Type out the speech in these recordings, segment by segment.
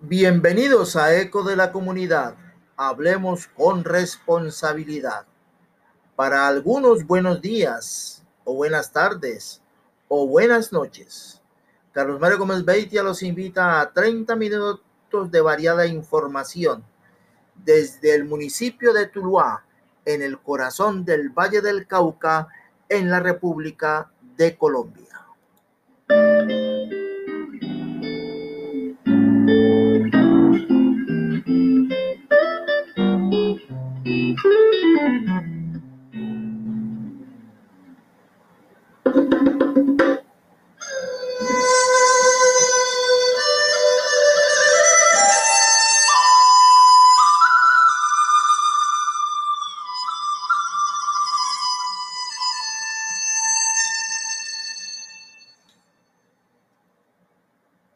Bienvenidos a Eco de la Comunidad. Hablemos con responsabilidad. Para algunos buenos días o buenas tardes o buenas noches. Carlos Mario Gómez Beitia los invita a 30 minutos de variada información desde el municipio de Tuluá, en el corazón del Valle del Cauca, en la República de Colombia.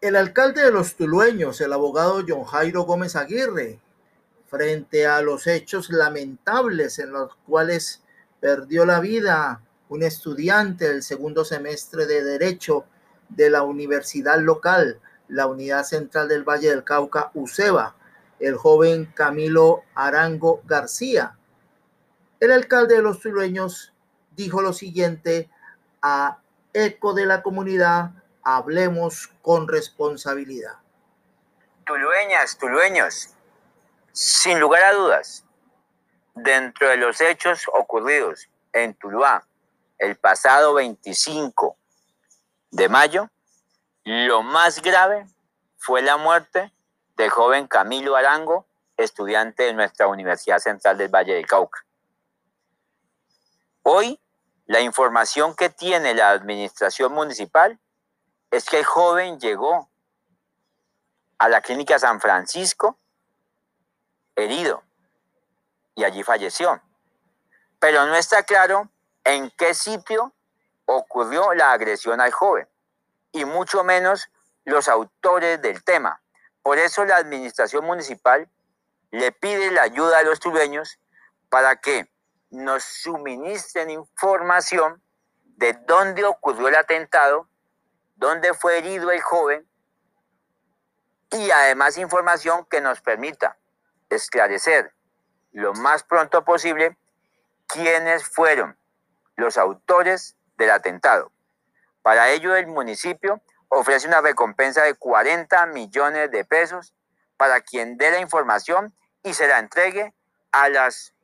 El alcalde de los tulueños, el abogado John Jairo Gómez Aguirre, frente a los hechos lamentables en los cuales perdió la vida un estudiante del segundo semestre de Derecho de la universidad local, la Unidad Central del Valle del Cauca, UCEBA, el joven Camilo Arango García. El alcalde de los tulueños dijo lo siguiente a eco de la comunidad hablemos con responsabilidad. Tulueñas, tulueños, sin lugar a dudas, dentro de los hechos ocurridos en Tuluá el pasado 25 de mayo, lo más grave fue la muerte del joven Camilo Arango, estudiante de nuestra Universidad Central del Valle del Cauca. Hoy, la información que tiene la administración municipal es que el joven llegó a la clínica San Francisco herido y allí falleció. Pero no está claro en qué sitio ocurrió la agresión al joven y mucho menos los autores del tema. Por eso la administración municipal le pide la ayuda a los tubeños para que nos suministren información de dónde ocurrió el atentado dónde fue herido el joven y además información que nos permita esclarecer lo más pronto posible quiénes fueron los autores del atentado. Para ello el municipio ofrece una recompensa de 40 millones de pesos para quien dé la información y se la entregue a las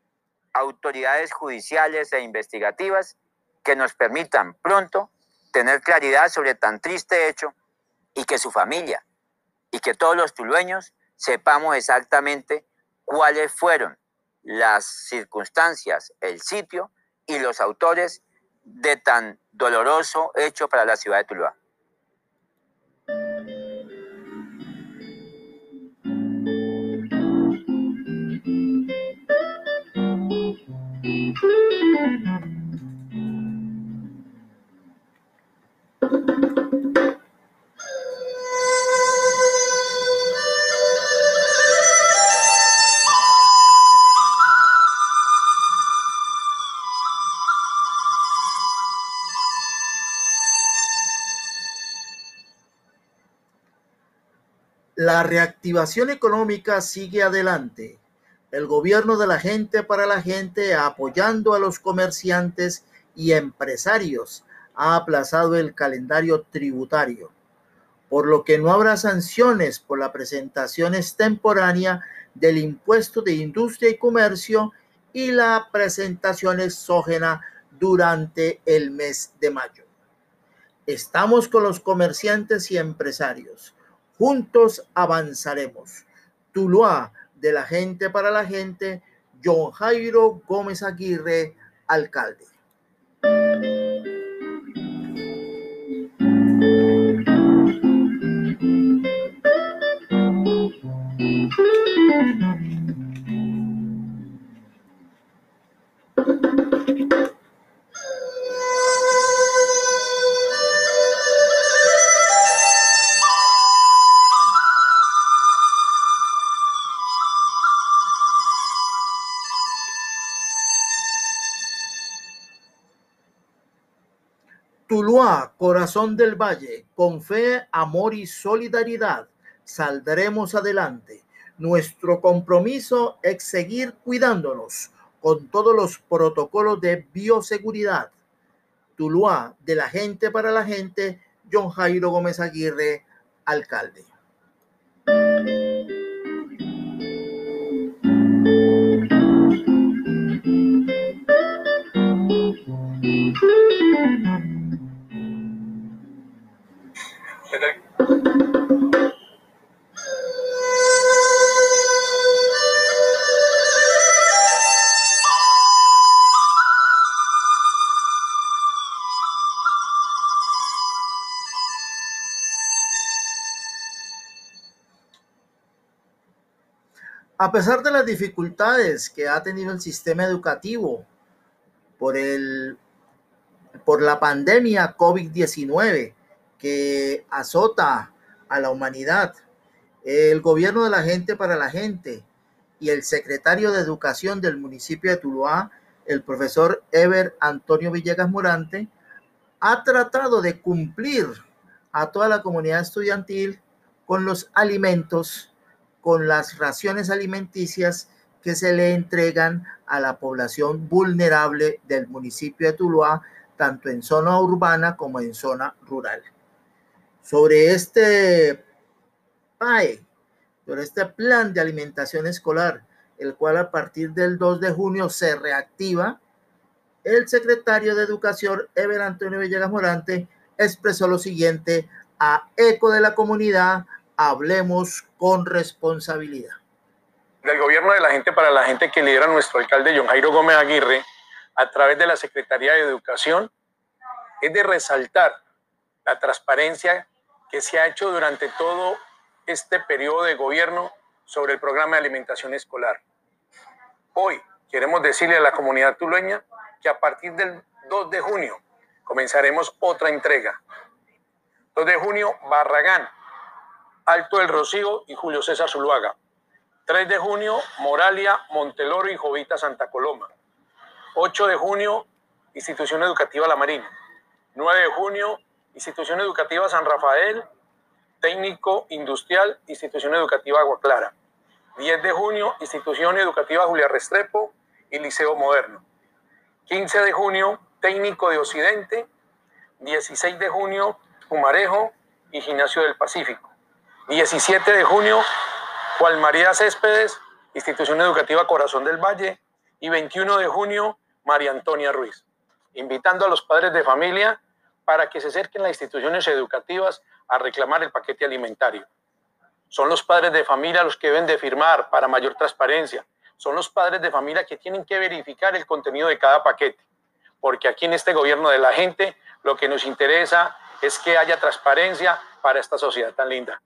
autoridades judiciales e investigativas que nos permitan pronto tener claridad sobre tan triste hecho y que su familia y que todos los tulueños sepamos exactamente cuáles fueron las circunstancias, el sitio y los autores de tan doloroso hecho para la ciudad de Tuluá. La reactivación económica sigue adelante. El gobierno de la gente para la gente, apoyando a los comerciantes y empresarios, ha aplazado el calendario tributario, por lo que no habrá sanciones por la presentación extemporánea del impuesto de industria y comercio y la presentación exógena durante el mes de mayo. Estamos con los comerciantes y empresarios Juntos avanzaremos. Tuluá, de la gente para la gente, John Jairo Gómez Aguirre, alcalde. Tuluá, corazón del valle, con fe, amor y solidaridad, saldremos adelante. Nuestro compromiso es seguir cuidándonos con todos los protocolos de bioseguridad. Tuluá, de la gente para la gente, John Jairo Gómez Aguirre, alcalde. A pesar de las dificultades que ha tenido el sistema educativo por, el, por la pandemia COVID-19 que azota a la humanidad, el gobierno de la gente para la gente y el secretario de Educación del municipio de Tuluá, el profesor Ever Antonio Villegas Morante, ha tratado de cumplir a toda la comunidad estudiantil con los alimentos con las raciones alimenticias que se le entregan a la población vulnerable del municipio de Tuluá, tanto en zona urbana como en zona rural. Sobre este PAE, sobre este plan de alimentación escolar, el cual a partir del 2 de junio se reactiva, el secretario de Educación, Ever Antonio Villegas Morante, expresó lo siguiente a eco de la comunidad, hablemos con responsabilidad. Del gobierno de la gente para la gente que lidera nuestro alcalde John Jairo Gómez Aguirre, a través de la Secretaría de Educación, es de resaltar la transparencia que se ha hecho durante todo este periodo de gobierno sobre el programa de alimentación escolar. Hoy queremos decirle a la comunidad tulueña que a partir del 2 de junio comenzaremos otra entrega. 2 de junio, Barragán, Alto del Rocío y Julio César Zuluaga. 3 de junio, Moralia, Monteloro y Jovita Santa Coloma. 8 de junio, Institución Educativa La Marina. 9 de junio, Institución Educativa San Rafael, Técnico Industrial, Institución Educativa Agua Clara. 10 de junio, Institución Educativa Julia Restrepo y Liceo Moderno. 15 de junio, Técnico de Occidente. 16 de junio, Humarejo y Gimnasio del Pacífico. 17 de junio, Juan María Céspedes, Institución Educativa Corazón del Valle, y 21 de junio, María Antonia Ruiz, invitando a los padres de familia para que se acerquen las instituciones educativas a reclamar el paquete alimentario. Son los padres de familia los que deben de firmar para mayor transparencia. Son los padres de familia que tienen que verificar el contenido de cada paquete. Porque aquí en este gobierno de la gente lo que nos interesa es que haya transparencia para esta sociedad tan linda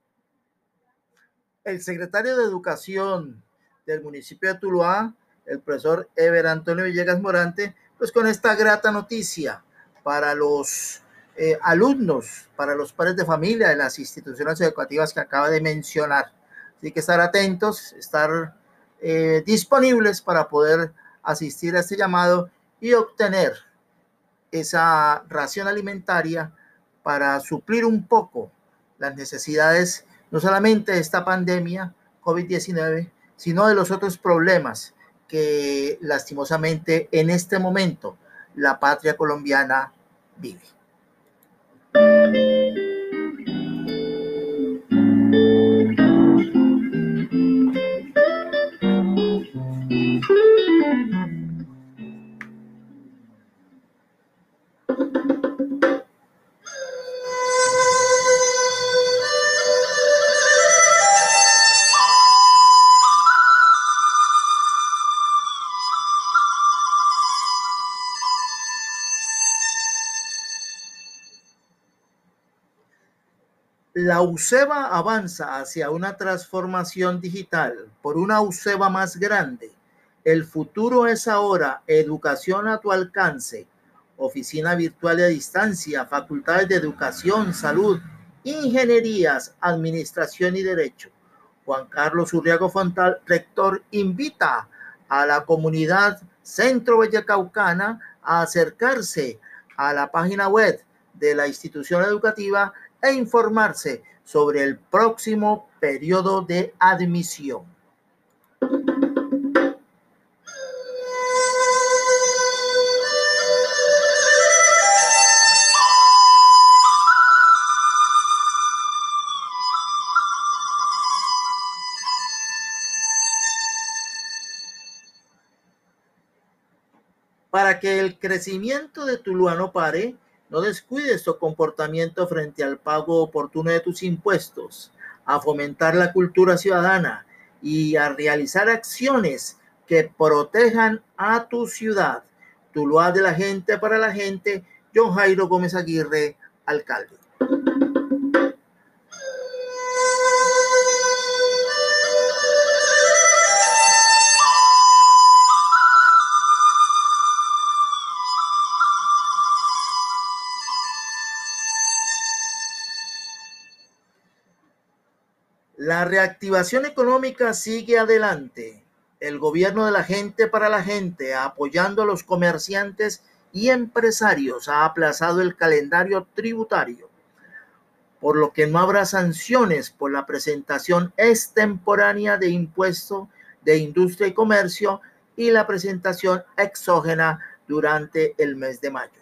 el secretario de Educación del municipio de Tuluá, el profesor Ever Antonio Villegas Morante, pues con esta grata noticia para los eh, alumnos, para los padres de familia de las instituciones educativas que acaba de mencionar. Así que estar atentos, estar eh, disponibles para poder asistir a este llamado y obtener esa ración alimentaria para suplir un poco las necesidades no solamente de esta pandemia COVID-19, sino de los otros problemas que lastimosamente en este momento la patria colombiana vive. UCEBA avanza hacia una transformación digital por una UCEBA más grande. El futuro es ahora educación a tu alcance, oficina virtual a distancia, facultades de educación, salud, ingenierías, administración y derecho. Juan Carlos Urriago Fontal, rector, invita a la comunidad Centro Caucana a acercarse a la página web de la institución educativa e informarse sobre el próximo periodo de admisión. Para que el crecimiento de Tuluá no pare, no descuides tu comportamiento frente al pago oportuno de tus impuestos, a fomentar la cultura ciudadana y a realizar acciones que protejan a tu ciudad. Tuluá de la gente para la gente, John Jairo Gómez Aguirre, alcalde. Reactivación económica sigue adelante. El gobierno de la gente para la gente, apoyando a los comerciantes y empresarios, ha aplazado el calendario tributario, por lo que no habrá sanciones por la presentación extemporánea de impuesto de industria y comercio y la presentación exógena durante el mes de mayo.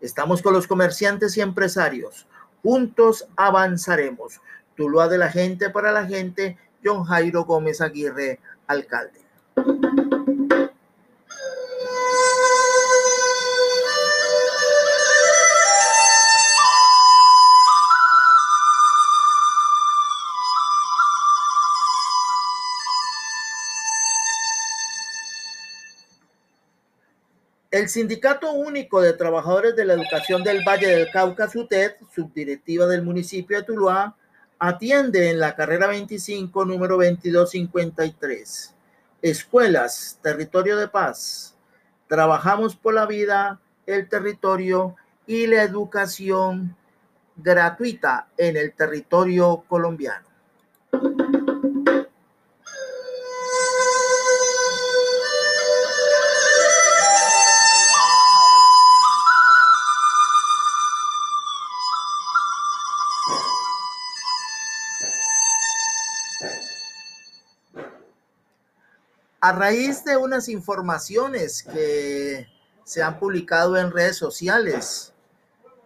Estamos con los comerciantes y empresarios. Juntos avanzaremos. Tuluá de la gente para la gente, John Jairo Gómez Aguirre, alcalde. El Sindicato Único de Trabajadores de la Educación del Valle del Cauca, SUTED, subdirectiva del municipio de Tuluá, Atiende en la carrera 25, número 2253. Escuelas, territorio de paz. Trabajamos por la vida, el territorio y la educación gratuita en el territorio colombiano. A raíz de unas informaciones que se han publicado en redes sociales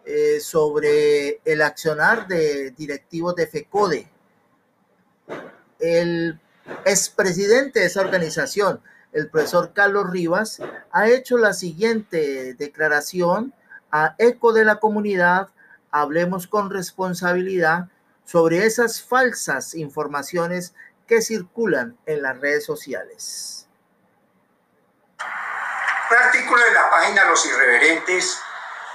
eh, sobre el accionar de directivos de FECODE, el expresidente de esa organización, el profesor Carlos Rivas, ha hecho la siguiente declaración a eco de la comunidad, hablemos con responsabilidad sobre esas falsas informaciones que circulan en las redes sociales. Un artículo de la página Los Irreverentes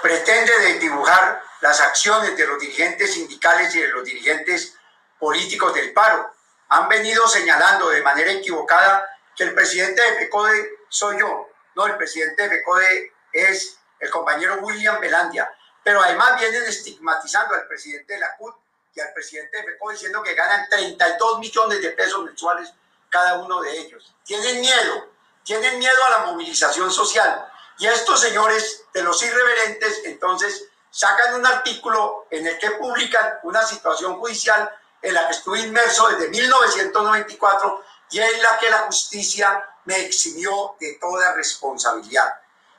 pretende dibujar las acciones de los dirigentes sindicales y de los dirigentes políticos del paro. Han venido señalando de manera equivocada que el presidente de FECODE soy yo. No, el presidente de FECODE es el compañero William Belandia. Pero además vienen estigmatizando al presidente de la CUT y al presidente de FECO diciendo que ganan 32 millones de pesos mensuales cada uno de ellos. Tienen miedo, tienen miedo a la movilización social. Y estos señores de los irreverentes entonces sacan un artículo en el que publican una situación judicial en la que estuve inmerso desde 1994 y en la que la justicia me eximió de toda responsabilidad.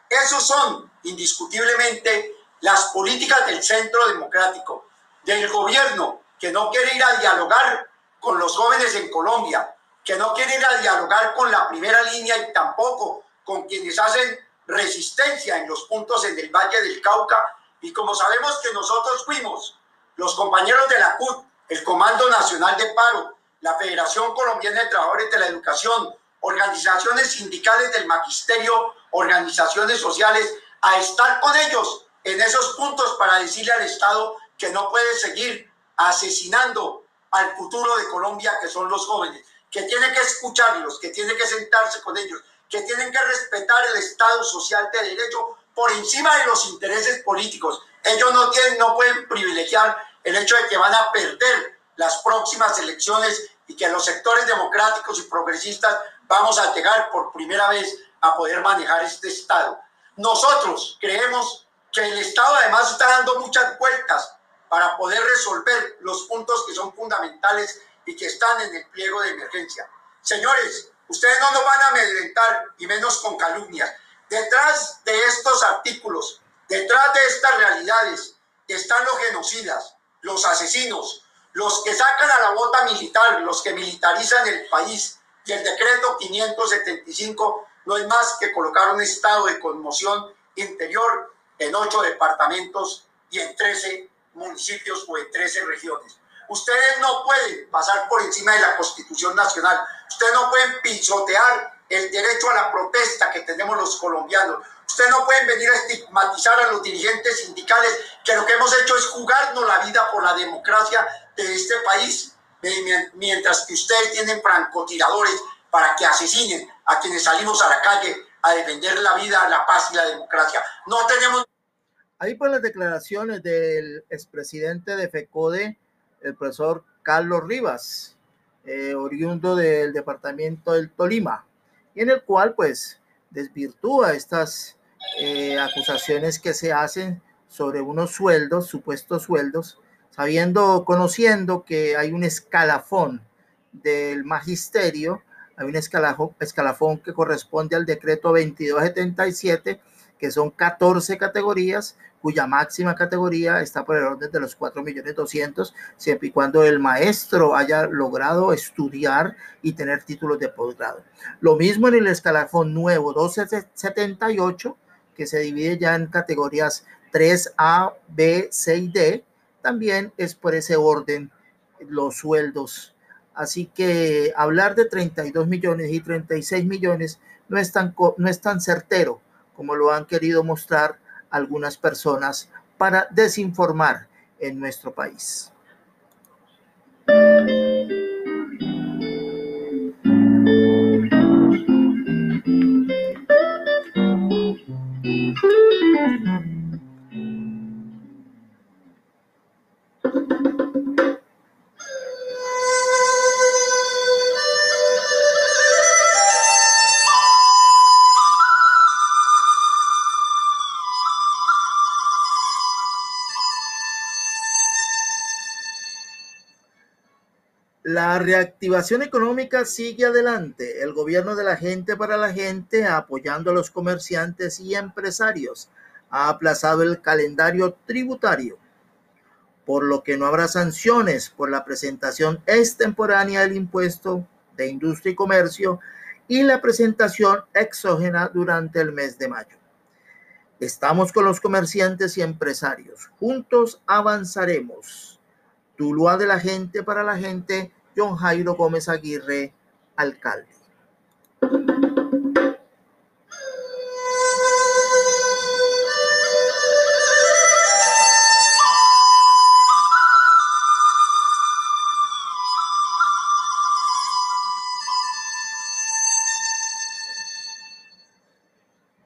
Esos son indiscutiblemente las políticas del centro democrático, del gobierno que no quiere ir a dialogar con los jóvenes en Colombia, que no quiere ir a dialogar con la primera línea y tampoco con quienes hacen resistencia en los puntos en el Valle del Cauca. Y como sabemos que nosotros fuimos los compañeros de la CUT, el Comando Nacional de Paro, la Federación Colombiana de Trabajadores de la Educación, organizaciones sindicales del magisterio, organizaciones sociales, a estar con ellos en esos puntos para decirle al Estado que no puede seguir asesinando al futuro de Colombia, que son los jóvenes, que tiene que escucharlos, que tiene que sentarse con ellos, que tienen que respetar el Estado social de derecho por encima de los intereses políticos. Ellos no, tienen, no pueden privilegiar el hecho de que van a perder las próximas elecciones y que los sectores democráticos y progresistas vamos a llegar por primera vez a poder manejar este Estado. Nosotros creemos que el Estado además está dando muchas vueltas para poder resolver los puntos que son fundamentales y que están en el pliego de emergencia. Señores, ustedes no nos van a amedrentar y menos con calumnias. Detrás de estos artículos, detrás de estas realidades, están los genocidas, los asesinos, los que sacan a la bota militar, los que militarizan el país. Y el decreto 575 no es más que colocar un estado de conmoción interior en ocho departamentos y en 13 municipios o en 13 regiones. Ustedes no pueden pasar por encima de la Constitución Nacional. Ustedes no pueden pisotear el derecho a la protesta que tenemos los colombianos. Ustedes no pueden venir a estigmatizar a los dirigentes sindicales que lo que hemos hecho es jugarnos la vida por la democracia de este país, mientras que ustedes tienen francotiradores para que asesinen a quienes salimos a la calle a defender la vida, la paz y la democracia. No tenemos... Ahí por las declaraciones del expresidente de FECODE, el profesor Carlos Rivas, eh, oriundo del departamento del Tolima, y en el cual pues desvirtúa estas eh, acusaciones que se hacen sobre unos sueldos, supuestos sueldos, sabiendo, conociendo que hay un escalafón del magisterio, hay un escalafón, escalafón que corresponde al decreto 2277, que son 14 categorías, cuya máxima categoría está por el orden de los 4 millones 200, siempre y cuando el maestro haya logrado estudiar y tener títulos de posgrado. Lo mismo en el escalafón nuevo 1278, que se divide ya en categorías 3A, B, C y D, también es por ese orden los sueldos. Así que hablar de 32 millones y 36 millones no es tan, no es tan certero como lo han querido mostrar algunas personas para desinformar en nuestro país. La reactivación económica sigue adelante. El gobierno de la gente para la gente, apoyando a los comerciantes y empresarios, ha aplazado el calendario tributario, por lo que no habrá sanciones por la presentación extemporánea del impuesto de industria y comercio y la presentación exógena durante el mes de mayo. Estamos con los comerciantes y empresarios. Juntos avanzaremos. Tuluá de la gente para la gente, John Jairo Gómez Aguirre, alcalde.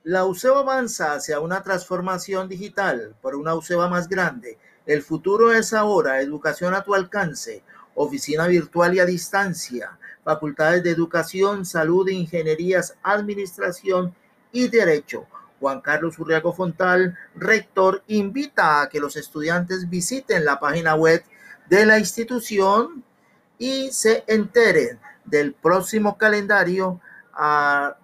La UCEBA avanza hacia una transformación digital. Por una UCEBA más grande el futuro es ahora. Educación a tu alcance, oficina virtual y a distancia, facultades de educación, salud, ingenierías, administración y derecho. Juan Carlos Urriago Fontal, rector, invita a que los estudiantes visiten la página web de la institución y se enteren del próximo calendario a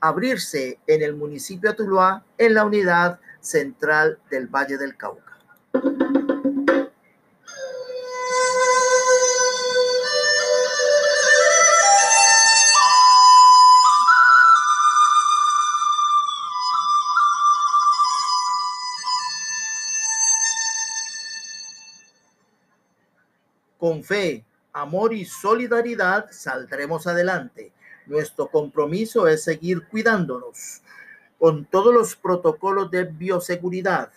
abrirse en el municipio de Tuluá en la unidad central del Valle del Cauca. Con fe, amor y solidaridad saldremos adelante. Nuestro compromiso es seguir cuidándonos con todos los protocolos de bioseguridad,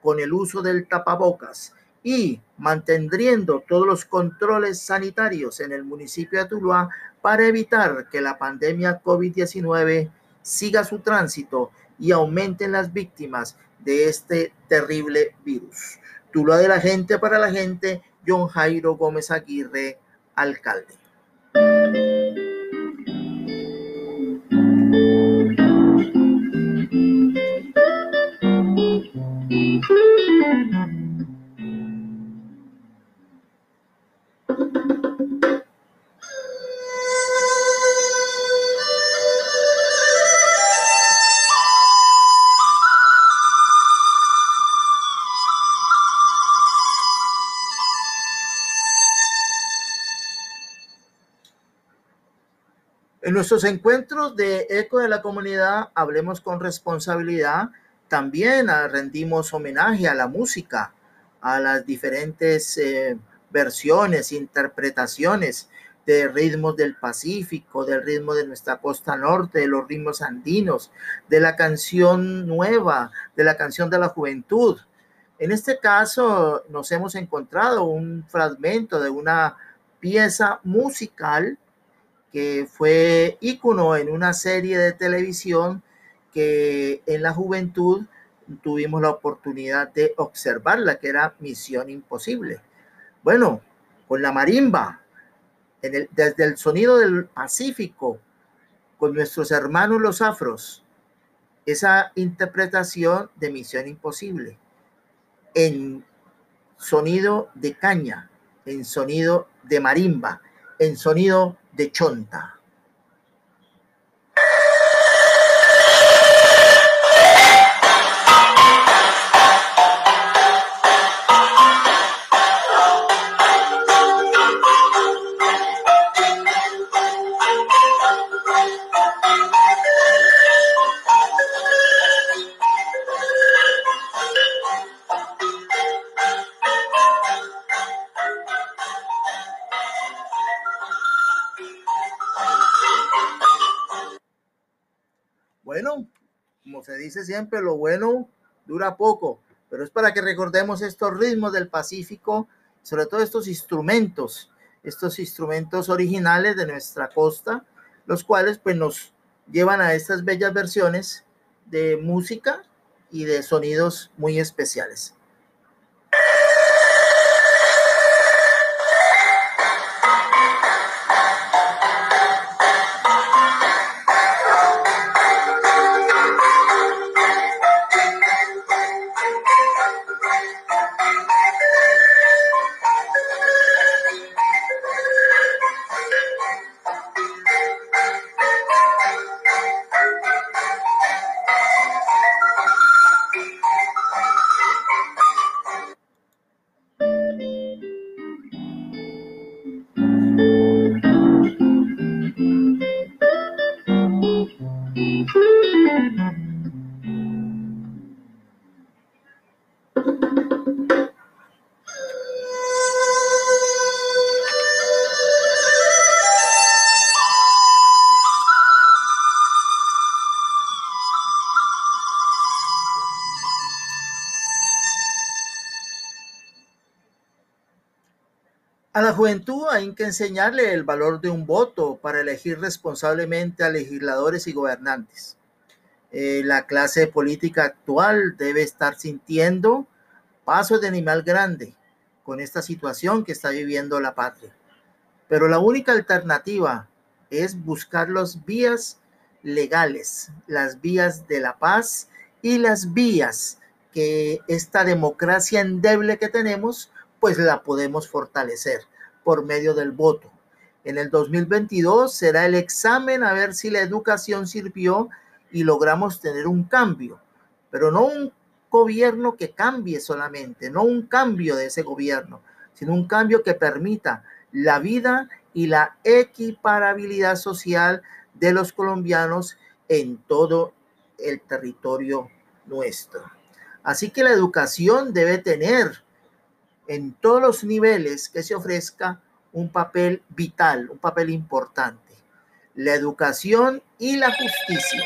con el uso del tapabocas y manteniendo todos los controles sanitarios en el municipio de Tuluá para evitar que la pandemia COVID-19 siga su tránsito y aumenten las víctimas de este terrible virus. Tuluá de la gente para la gente John Jairo Gómez Aguirre, alcalde. Nuestros encuentros de Eco de la Comunidad, Hablemos con Responsabilidad, también rendimos homenaje a la música, a las diferentes eh, versiones, interpretaciones de ritmos del Pacífico, del ritmo de nuestra costa norte, de los ritmos andinos, de la canción nueva, de la canción de la juventud. En este caso nos hemos encontrado un fragmento de una pieza musical que fue ícono en una serie de televisión que en la juventud tuvimos la oportunidad de observarla, que era Misión Imposible. Bueno, con la marimba, desde el sonido del Pacífico, con nuestros hermanos los afros, esa interpretación de Misión Imposible, en sonido de caña, en sonido de marimba, en sonido de chonta. Siempre, lo bueno dura poco, pero es para que recordemos estos ritmos del Pacífico, sobre todo estos instrumentos, estos instrumentos originales de nuestra costa, los cuales pues nos llevan a estas bellas versiones de música y de sonidos muy especiales. Juventud hay que enseñarle el valor de un voto para elegir responsablemente a legisladores y gobernantes. Eh, la clase política actual debe estar sintiendo pasos de animal grande con esta situación que está viviendo la patria. Pero la única alternativa es buscar las vías legales, las vías de la paz y las vías que esta democracia endeble que tenemos pues la podemos fortalecer por medio del voto. En el 2022 será el examen a ver si la educación sirvió y logramos tener un cambio, pero no un gobierno que cambie solamente, no un cambio de ese gobierno, sino un cambio que permita la vida y la equiparabilidad social de los colombianos en todo el territorio nuestro. Así que la educación debe tener en todos los niveles que se ofrezca un papel vital, un papel importante. La educación y la justicia.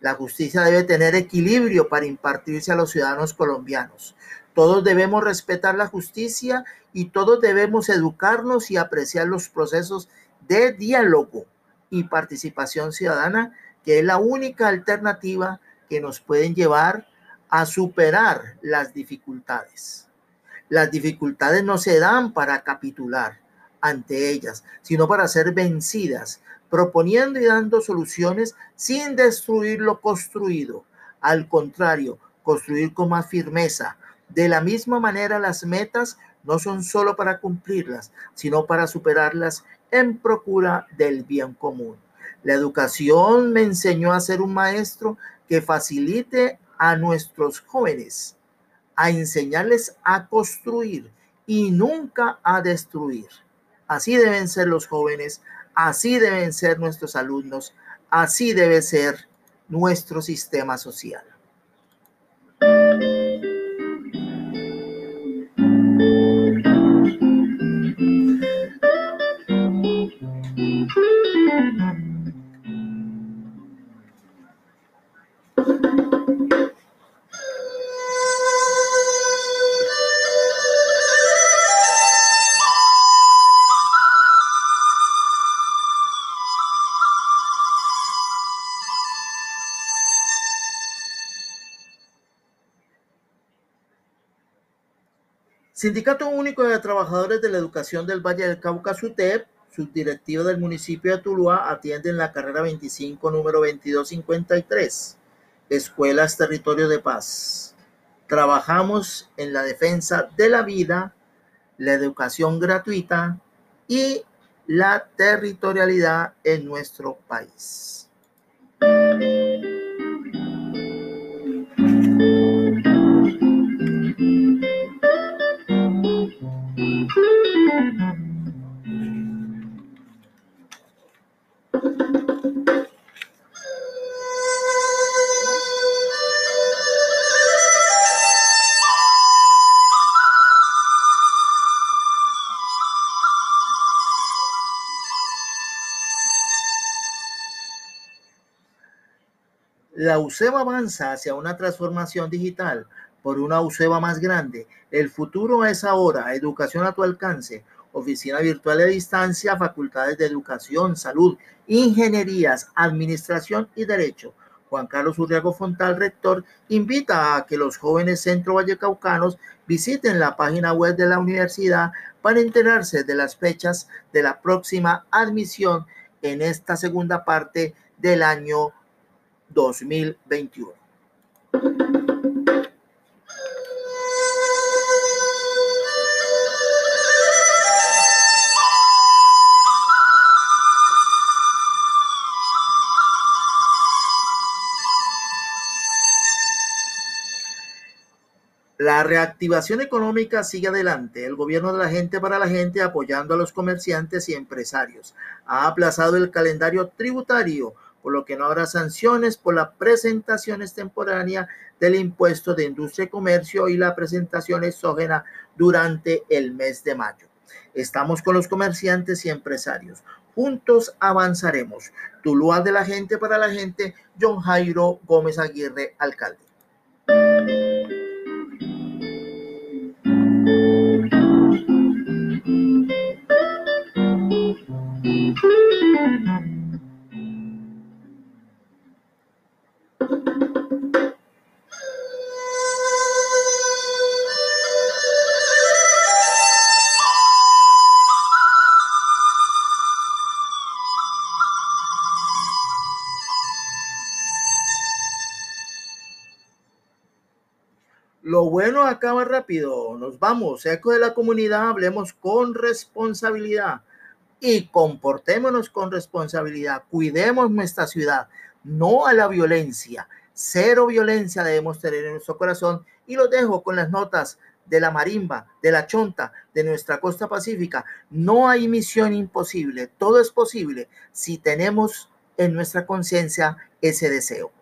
La justicia debe tener equilibrio para impartirse a los ciudadanos colombianos. Todos debemos respetar la justicia y todos debemos educarnos y apreciar los procesos de diálogo y participación ciudadana, que es la única alternativa que nos pueden llevar a superar las dificultades. Las dificultades no se dan para capitular ante ellas, sino para ser vencidas, proponiendo y dando soluciones sin destruir lo construido. Al contrario, construir con más firmeza. De la misma manera, las metas no son solo para cumplirlas, sino para superarlas en procura del bien común. La educación me enseñó a ser un maestro que facilite a nuestros jóvenes a enseñarles a construir y nunca a destruir. Así deben ser los jóvenes, Así deben ser nuestros alumnos, así debe ser nuestro sistema social. Sindicato Único de Trabajadores de la Educación del Valle del Cauca, SUTEP, subdirectivo del municipio de Tuluá, atiende en la carrera 25, número 2253, Escuelas Territorio de Paz. Trabajamos en la defensa de la vida, la educación gratuita y la territorialidad en nuestro país. La UCEBA avanza hacia una transformación digital por una UCEBA más grande. El futuro es ahora, educación a tu alcance, oficina virtual de distancia, facultades de educación, salud, ingenierías, administración y derecho. Juan Carlos Urriago Fontal, rector, invita a que los jóvenes centro vallecaucanos visiten la página web de la universidad para enterarse de las fechas de la próxima admisión en esta segunda parte del año 2021. La reactivación económica sigue adelante. El gobierno de la gente para la gente apoyando a los comerciantes y empresarios. Ha aplazado el calendario tributario por lo que no habrá sanciones por la presentación extemporánea del impuesto de industria y comercio y la presentación exógena durante el mes de mayo. Estamos con los comerciantes y empresarios. Juntos avanzaremos. Tuluá de la gente para la gente, John Jairo Gómez Aguirre, alcalde. Lo bueno acaba rápido. Nos vamos. Eco de la comunidad, hablemos con responsabilidad y comportémonos con responsabilidad. Cuidemos nuestra ciudad, no a la violencia. Cero violencia debemos tener en nuestro corazón. Y lo dejo con las notas de la marimba, de la chonta, de nuestra costa pacífica. No hay misión imposible. Todo es posible si tenemos en nuestra conciencia ese deseo.